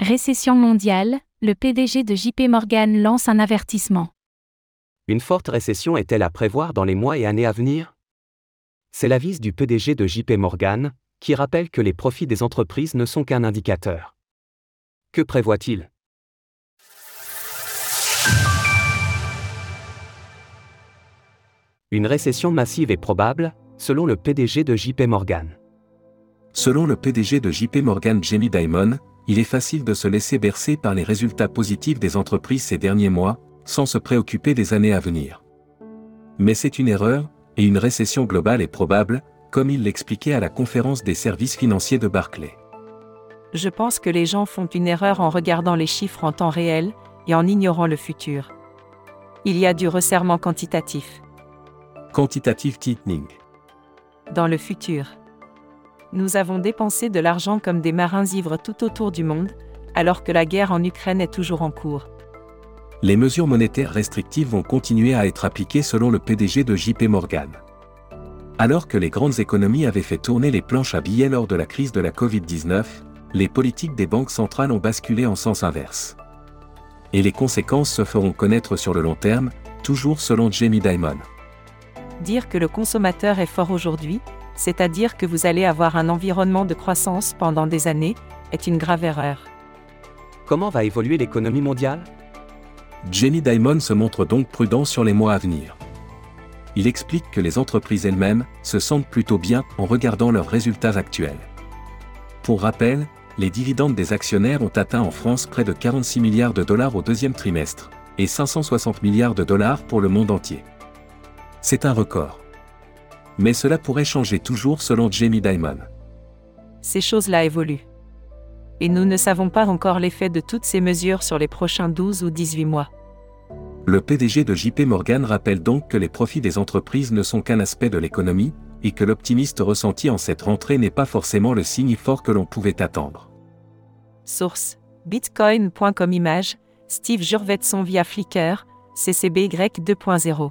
Récession mondiale, le PDG de JP Morgan lance un avertissement. Une forte récession est-elle à prévoir dans les mois et années à venir? C'est l'avis du PDG de JP Morgan, qui rappelle que les profits des entreprises ne sont qu'un indicateur. Que prévoit-il? Une récession massive est probable, selon le PDG de JP Morgan. Selon le PDG de JP Morgan Jamie Dimon, il est facile de se laisser bercer par les résultats positifs des entreprises ces derniers mois, sans se préoccuper des années à venir. Mais c'est une erreur, et une récession globale est probable, comme il l'expliquait à la conférence des services financiers de Barclay. Je pense que les gens font une erreur en regardant les chiffres en temps réel et en ignorant le futur. Il y a du resserrement quantitatif. Quantitative tightening. Dans le futur. Nous avons dépensé de l'argent comme des marins ivres tout autour du monde, alors que la guerre en Ukraine est toujours en cours. Les mesures monétaires restrictives vont continuer à être appliquées selon le PDG de JP Morgan. Alors que les grandes économies avaient fait tourner les planches à billets lors de la crise de la Covid-19, les politiques des banques centrales ont basculé en sens inverse. Et les conséquences se feront connaître sur le long terme, toujours selon Jamie Dimon. Dire que le consommateur est fort aujourd'hui, c'est-à-dire que vous allez avoir un environnement de croissance pendant des années, est une grave erreur. Comment va évoluer l'économie mondiale? Jamie Dimon se montre donc prudent sur les mois à venir. Il explique que les entreprises elles-mêmes se sentent plutôt bien en regardant leurs résultats actuels. Pour rappel, les dividendes des actionnaires ont atteint en France près de 46 milliards de dollars au deuxième trimestre, et 560 milliards de dollars pour le monde entier. C'est un record. Mais cela pourrait changer toujours selon Jamie Dimon. Ces choses-là évoluent. Et nous ne savons pas encore l'effet de toutes ces mesures sur les prochains 12 ou 18 mois. Le PDG de JP Morgan rappelle donc que les profits des entreprises ne sont qu'un aspect de l'économie, et que l'optimiste ressenti en cette rentrée n'est pas forcément le signe fort que l'on pouvait attendre. Source Bitcoin.com Image Steve Jurvetson via Flickr, CCBY 2.0.